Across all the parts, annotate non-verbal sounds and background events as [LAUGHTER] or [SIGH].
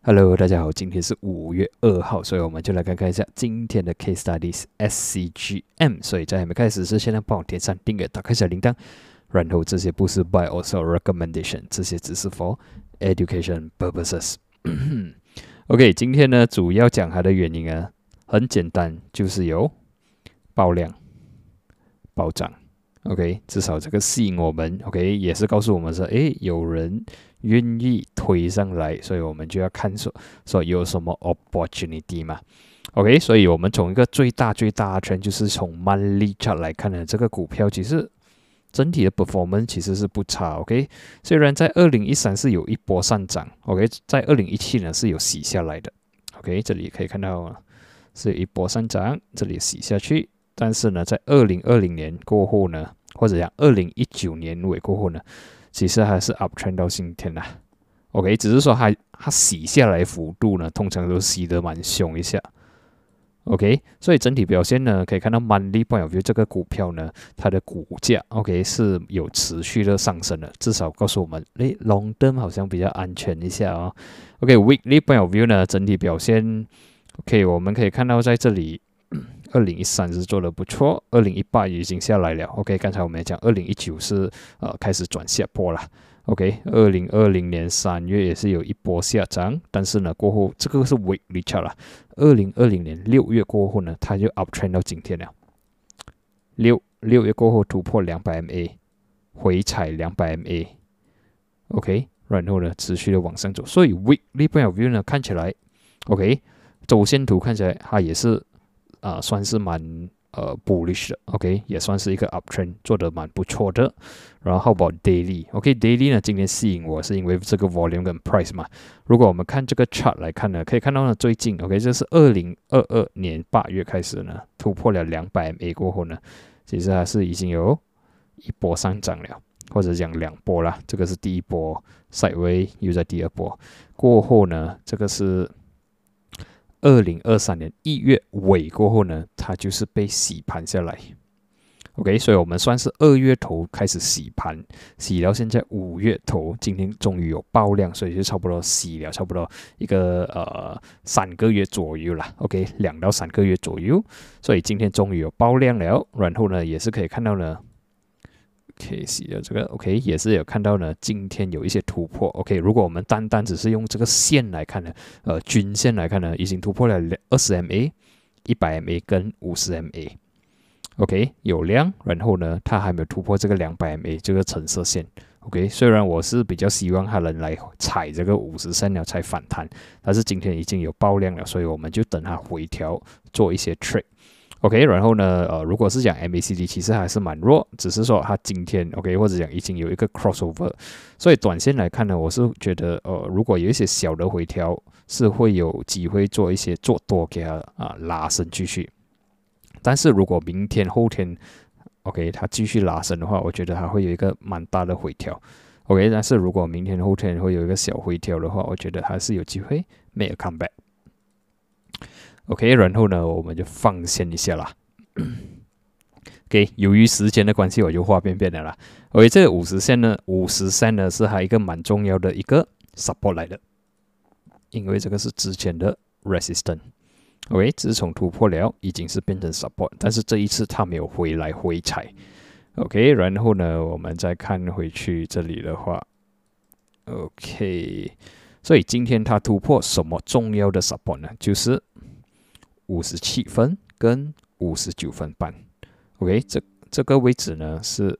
Hello，大家好，今天是五月二号，所以我们就来看看一下今天的 Case Studies SCGM。所以在还没开始之前呢，帮我点上订阅，打开小铃铛。然后这些不是 Buy，Also recommendation，这些只是 for education purposes。[CLEARS THROAT] OK，今天呢主要讲它的原因啊，很简单，就是有爆量、暴涨。OK，至少这个吸引我们，OK，也是告诉我们说，诶，有人愿意推上来，所以我们就要看说说有什么 opportunity 嘛。OK，所以我们从一个最大最大的圈，就是从 monthly chart 来看呢，这个股票其实整体的 performance 其实是不差。OK，虽然在二零一三是有一波上涨，OK，在二零一七呢是有洗下来的。OK，这里可以看到是一波上涨，这里洗下去，但是呢，在二零二零年过后呢。或者讲二零一九年尾过后呢，其实还是 up trend 到今天啦。OK，只是说它它洗下来幅度呢，通常都洗得蛮凶一下。OK，所以整体表现呢，可以看到 monthly point of view 这个股票呢，它的股价 OK 是有持续的上升的，至少告诉我们，诶，long term 好像比较安全一下哦。OK，weekly point of view 呢，整体表现 OK，我们可以看到在这里。二零一三是做的不错，二零一八已经下来了。OK，刚才我们也讲二零一九是呃开始转下坡了。OK，二零二零年三月也是有一波下涨，但是呢过后这个是 weekly chart 了。二零二零年六月过后呢，它就 up trend 到今天了。六六月过后突破两百 MA，回踩两百 MA，OK，然后呢持续的往上走。所以 weekly point of view 呢看起来 OK，周线图看起来它也是。啊，算是蛮呃 bullish 的，OK，也算是一个 uptrend，做的蛮不错的。然后 about daily，OK，daily 呢，今天吸引我是因为这个 volume 跟 price 嘛。如果我们看这个 chart 来看呢，可以看到呢，最近 OK，这是二零二二年八月开始呢，突破了两百美过后呢，其实还是已经有一波上涨了，或者讲两波啦。这个是第一波 sideway，又在第二波过后呢，这个是。二零二三年一月尾过后呢，它就是被洗盘下来。OK，所以我们算是二月头开始洗盘，洗到现在五月头，今天终于有爆量，所以就差不多洗了差不多一个呃三个月左右了。OK，两到三个月左右，所以今天终于有爆量了。然后呢，也是可以看到呢。K C 的这个 OK 也是有看到呢，今天有一些突破。OK，如果我们单单只是用这个线来看呢，呃，均线来看呢，已经突破了二十 MA、一百 MA 跟五十 MA。OK，有量，然后呢，它还没有突破这个两百 MA 这个橙色线。OK，虽然我是比较希望它能来踩这个五十三秒才反弹，但是今天已经有爆量了，所以我们就等它回调做一些 trade。OK，然后呢，呃，如果是讲 MACD，其实还是蛮弱，只是说它今天 OK，或者讲已经有一个 crossover，所以短线来看呢，我是觉得，呃，如果有一些小的回调，是会有机会做一些做多给它啊拉升继续。但是如果明天后天 OK 它继续拉升的话，我觉得还会有一个蛮大的回调。OK，但是如果明天后天会有一个小回调的话，我觉得还是有机会 make a comeback。OK，然后呢，我们就放线一下啦。OK，由于时间的关系，我就画便便的啦。OK，这个五十线呢，五十线呢是还一个蛮重要的一个 support 来的，因为这个是之前的 resistance。OK，自从突破了，已经是变成 support，但是这一次它没有回来回踩。OK，然后呢，我们再看回去这里的话，OK，所以今天它突破什么重要的 support 呢？就是五十七分跟五十九分半，OK，这这个位置呢是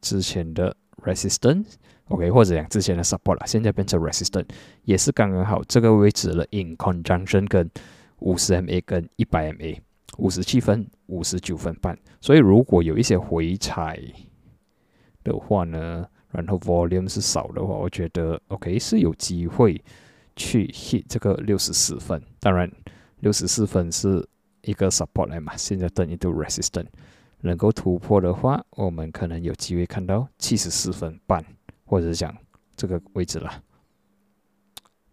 之前的 resistance，OK，或者讲之前的 support 了，现在变成 resistance，也是刚刚好这个位置了，in conjunction 跟五十 MA 跟一百 MA，五十七分、五十九分半，所以如果有一些回踩的话呢，然后 volume 是少的话，我觉得 OK 是有机会去 hit 这个六十四分，当然。六十四分是一个 support 来嘛，现在等于都 resistance，能够突破的话，我们可能有机会看到七十四分半，或者是讲这个位置了，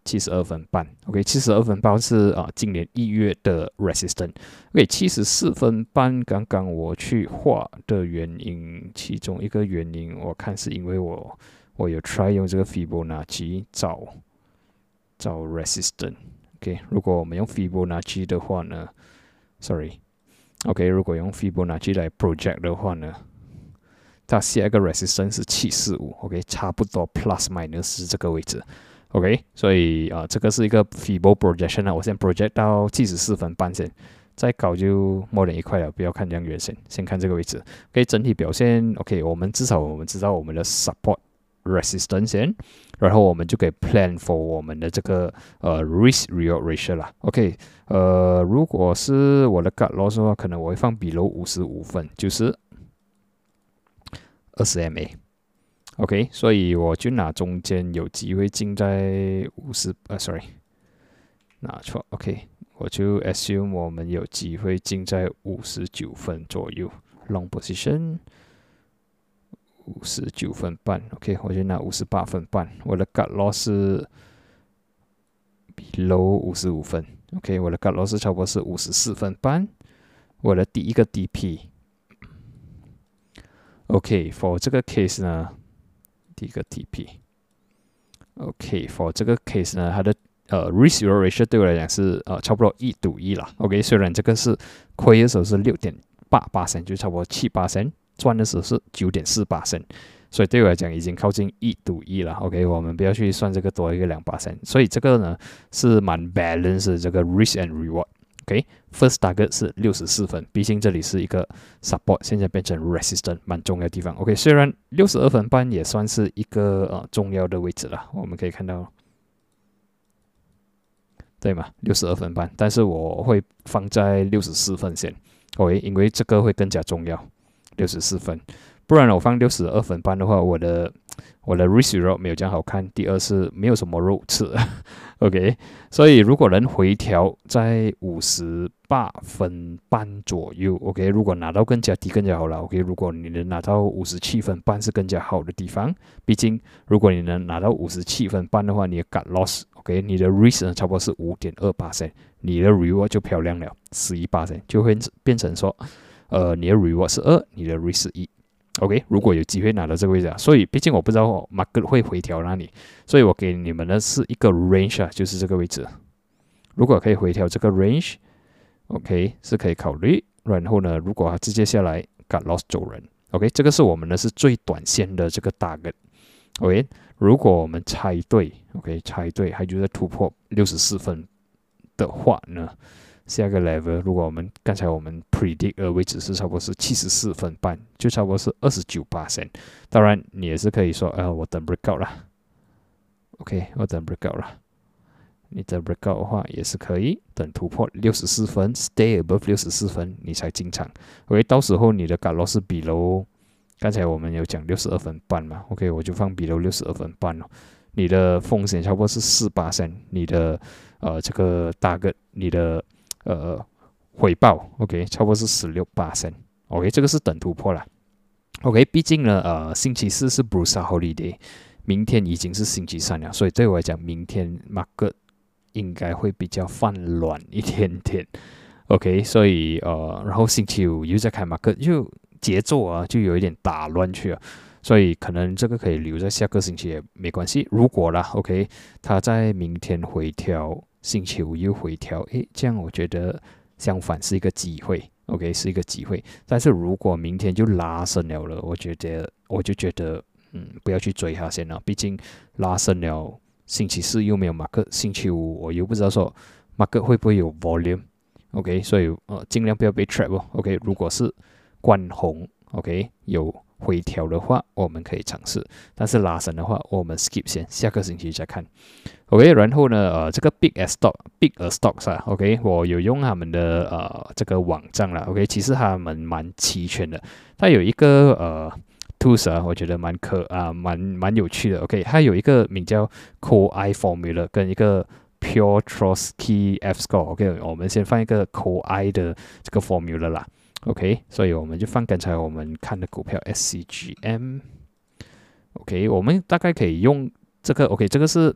七十二分半。OK，七十二分半是啊，今年一月的 resistance。OK，七十四分半，刚刚我去画的原因，其中一个原因，我看是因为我我有 try 用这个 Fibonacci 找。找 OK，如果我们用 Fibonacci 的话呢，sorry，OK，如果用 Fibonacci 来 project 的话呢，它下一个 resistance 是七四五，OK，差不多 plus minus 这个位置，OK，所以啊，这个是一个 Fibo projection 啊，我先 project 到七十四分半先，再搞就 more than 一块了，不要看这样远先，先看这个位置，OK，整体表现 OK，我们至少我们知道我们的 support。resistance，然后我们就可以 plan for 我们的这个呃 risk reward ratio 啦。OK，呃，如果是我的 gut loss 的话，可能我会放比如五十五分，就是二十 MA。OK，所以我就拿中间有机会进在五十，呃，sorry，拿错。OK，我就 assume 我们有机会进在五十九分左右，long position。五十九分半，OK，我就拿五十八分半。我的 cut loss 是 below 五十五分，OK，我的 cut loss 差不多是五十四分半。我的第一个 DP，OK，for 这个 case 呢，第一个 DP，OK，for 这个 case 呢，它的呃 risk ratio 对我来讲是呃差不多一赌一啦，OK，虽然这个是亏的时候是六点八八升，就差不多七八升。赚的时候是九点四八升，所以对我来讲已经靠近一赌一了。OK，我们不要去算这个多一个两八升，所以这个呢是蛮 balance 这个 risk and reward。OK，first target 是六十四分，毕竟这里是一个 support，现在变成 resistance，蛮重要的地方。OK，虽然六十二分半也算是一个呃重要的位置了，我们可以看到，对吗？六十二分半，但是我会放在六十四分线，OK，因为这个会更加重要。六十四分，不然我放六十二分半的话，我的我的 risk reward 没有这样好看。第二是没有什么肉吃，OK。所以如果能回调在五十八分半左右，OK。如果拿到更加低更加好了，OK。如果你能拿到五十七分半是更加好的地方。毕竟如果你能拿到五十七分半的话，你的 got loss，OK。你的 risk 差不多是五点二八升，你的 reward 就漂亮了，十一八升就会变成说。呃，你的 reward 是二，你的 risk 是一，OK。如果有机会拿到这个位置啊，所以毕竟我不知道 market 会回调哪里，所以我给你们的是一个 range 啊，就是这个位置。如果可以回调这个 range，OK 是可以考虑。然后呢，如果直接下来 got lost 走人，OK，这个是我们的是最短线的这个 target，OK。如果我们猜对，OK，猜对，还就在突破六十四分的话呢？下个 level，如果我们刚才我们 predict 的位置是差不多是七十四分半，就差不多是二十九八线。当然，你也是可以说，呃，我等 breakout 了，OK，我等 breakout 了。你等 breakout 的话也是可以，等突破六十四分，stay above 六十四分，你才进场。OK，到时候你的 got loss 比如刚才我们有讲六十二分半嘛，OK，我就放比如六十二分半了。你的风险差不多是四八线，你的呃这个大个你的。呃，回报，OK，差不多是十六八升，OK，这个是等突破了，OK，毕竟呢，呃，星期四是 Bruce Holiday，明天已经是星期三了，所以对我来讲，明天 Market 应该会比较泛乱一点点，OK，所以呃，然后星期五又在开 Market，就节奏啊，就有一点打乱去了，所以可能这个可以留在下个星期也没关系。如果啦，OK，它在明天回调。星期五又回调，诶，这样我觉得相反是一个机会，OK，是一个机会。但是如果明天就拉升了了，我觉得我就觉得，嗯，不要去追它先了。毕竟拉升了，星期四又没有马克，星期五我又不知道说马克会不会有 volume，OK，所以呃，尽量不要被 trap 哦，OK。如果是关红，OK，有。回调的话，我们可以尝试；但是拉升的话，我们 skip 先，下个星期再看。OK，然后呢，呃，这个 Big Stock，Big Stocks 啊，OK，我有用他们的呃这个网站了，OK，其实他们蛮齐全的。它有一个呃 tools 啊，我觉得蛮可啊，蛮蛮有趣的。OK，它有一个名叫 Core I Formula 跟一个 Pure Trust Key F Score。OK，我们先放一个 Core I 的这个 formula 啦。OK，所以我们就放刚才我们看的股票 SCGM。OK，我们大概可以用这个 OK，这个是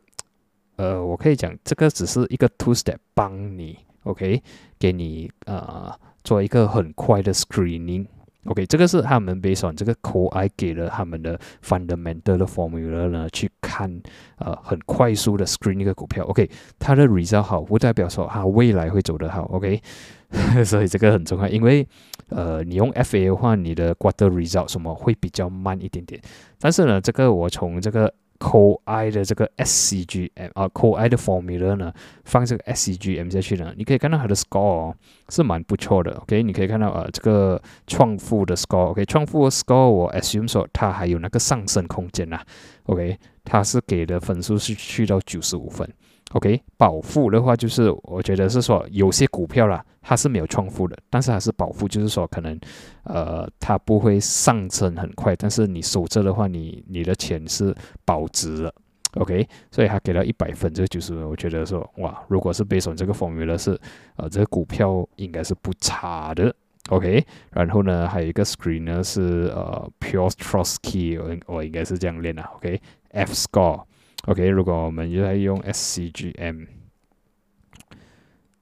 呃，我可以讲这个只是一个 two step 帮你 OK，给你呃做一个很快的 screening OK，这个是他们 based on 这个 Core I 给了他们的 fundamental 的 formula 呢，去看呃很快速的 screen 一个股票。OK，它的 result 好，不代表说它未来会走得好。OK，[LAUGHS] 所以这个很重要，因为呃你用 FA 的话，你的 quarter result 什么会比较慢一点点。但是呢，这个我从这个 CoI 的这个 SCGM 啊，CoI 的 formula 呢，放这个 SCGM 下去呢，你可以看到它的 score 是蛮不错的。OK，你可以看到呃这个创富的 score，OK，创富的 score 我 assume 说它还有那个上升空间呐。OK，它是给的分数是去到九十五分。OK，保富的话就是我觉得是说有些股票啦，它是没有创富的，但是它是保富，就是说可能呃它不会上升很快，但是你守着的话，你你的钱是保值了。OK，所以它给了一百分，这个就是我觉得说哇，如果是 based on 这个 formula 是呃这个股票应该是不差的。OK，然后呢还有一个 screen 呢是呃 Pure Trust Key，我我应该是这样练的。OK，F score。OK，如果我们在用 SCGM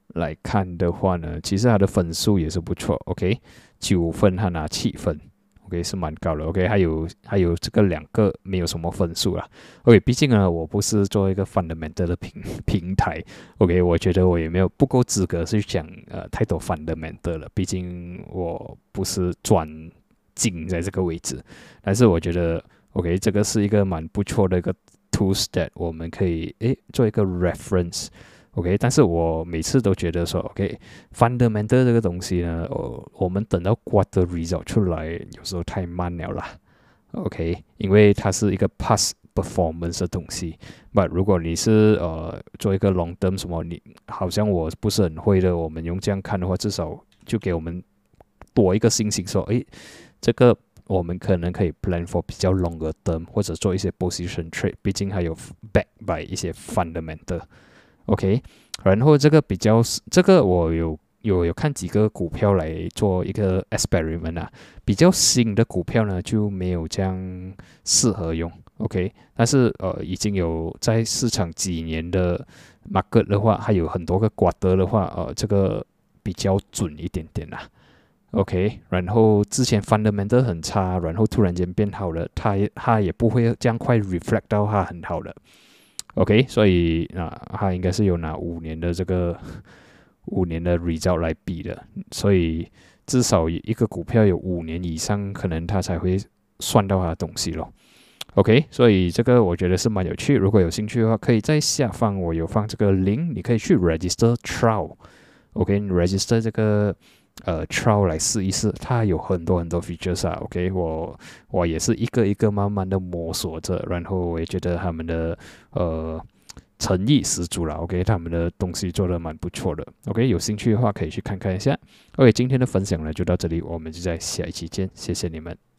来看的话呢，其实它的分数也是不错。OK，九分它拿七分，OK 是蛮高的。OK，还有还有这个两个没有什么分数啦。OK，毕竟呢，我不是做一个 fundamental 的平 [LAUGHS] 平台。OK，我觉得我也没有不够资格去讲呃太多 fundamental 了。毕竟我不是专精在这个位置。但是我觉得 OK，这个是一个蛮不错的一个。Tools that 我们可以诶做一个 reference，OK，但是我每次都觉得说，OK，fundamental 这个东西呢，哦，我们等到 quarter result 出来，有时候太慢了啦，OK，因为它是一个 past performance 的东西。But 如果你是呃做一个 long term 什么，你好像我不是很会的，我们用这样看的话，至少就给我们多一个信心，说，诶，这个。我们可能可以 plan for 比较 longer term，或者做一些 position trade，毕竟还有 back by 一些 fundamental，OK。然后这个比较，这个我有有有看几个股票来做一个 experiment 啊，比较新的股票呢就没有这样适合用，OK。但是呃，已经有在市场几年的 market 的话，还有很多个瓜德的话，呃，这个比较准一点点啦。OK，然后之前 fundamental 很差，然后突然间变好了，它它也不会这样快 reflect 到它很好的。OK，所以啊，它应该是有拿五年的这个 [LAUGHS] 五年的 result 来比的，所以至少一个股票有五年以上，可能它才会算到它的东西咯。OK，所以这个我觉得是蛮有趣，如果有兴趣的话，可以在下方我有放这个 link，你可以去 register trial。OK，register 这个。呃，trial 来试一试，它有很多很多 features 啊。OK，我我也是一个一个慢慢的摸索着，然后我也觉得他们的呃诚意十足了。OK，他们的东西做的蛮不错的。OK，有兴趣的话可以去看看一下。OK，今天的分享呢就到这里，我们就在下一期见，谢谢你们。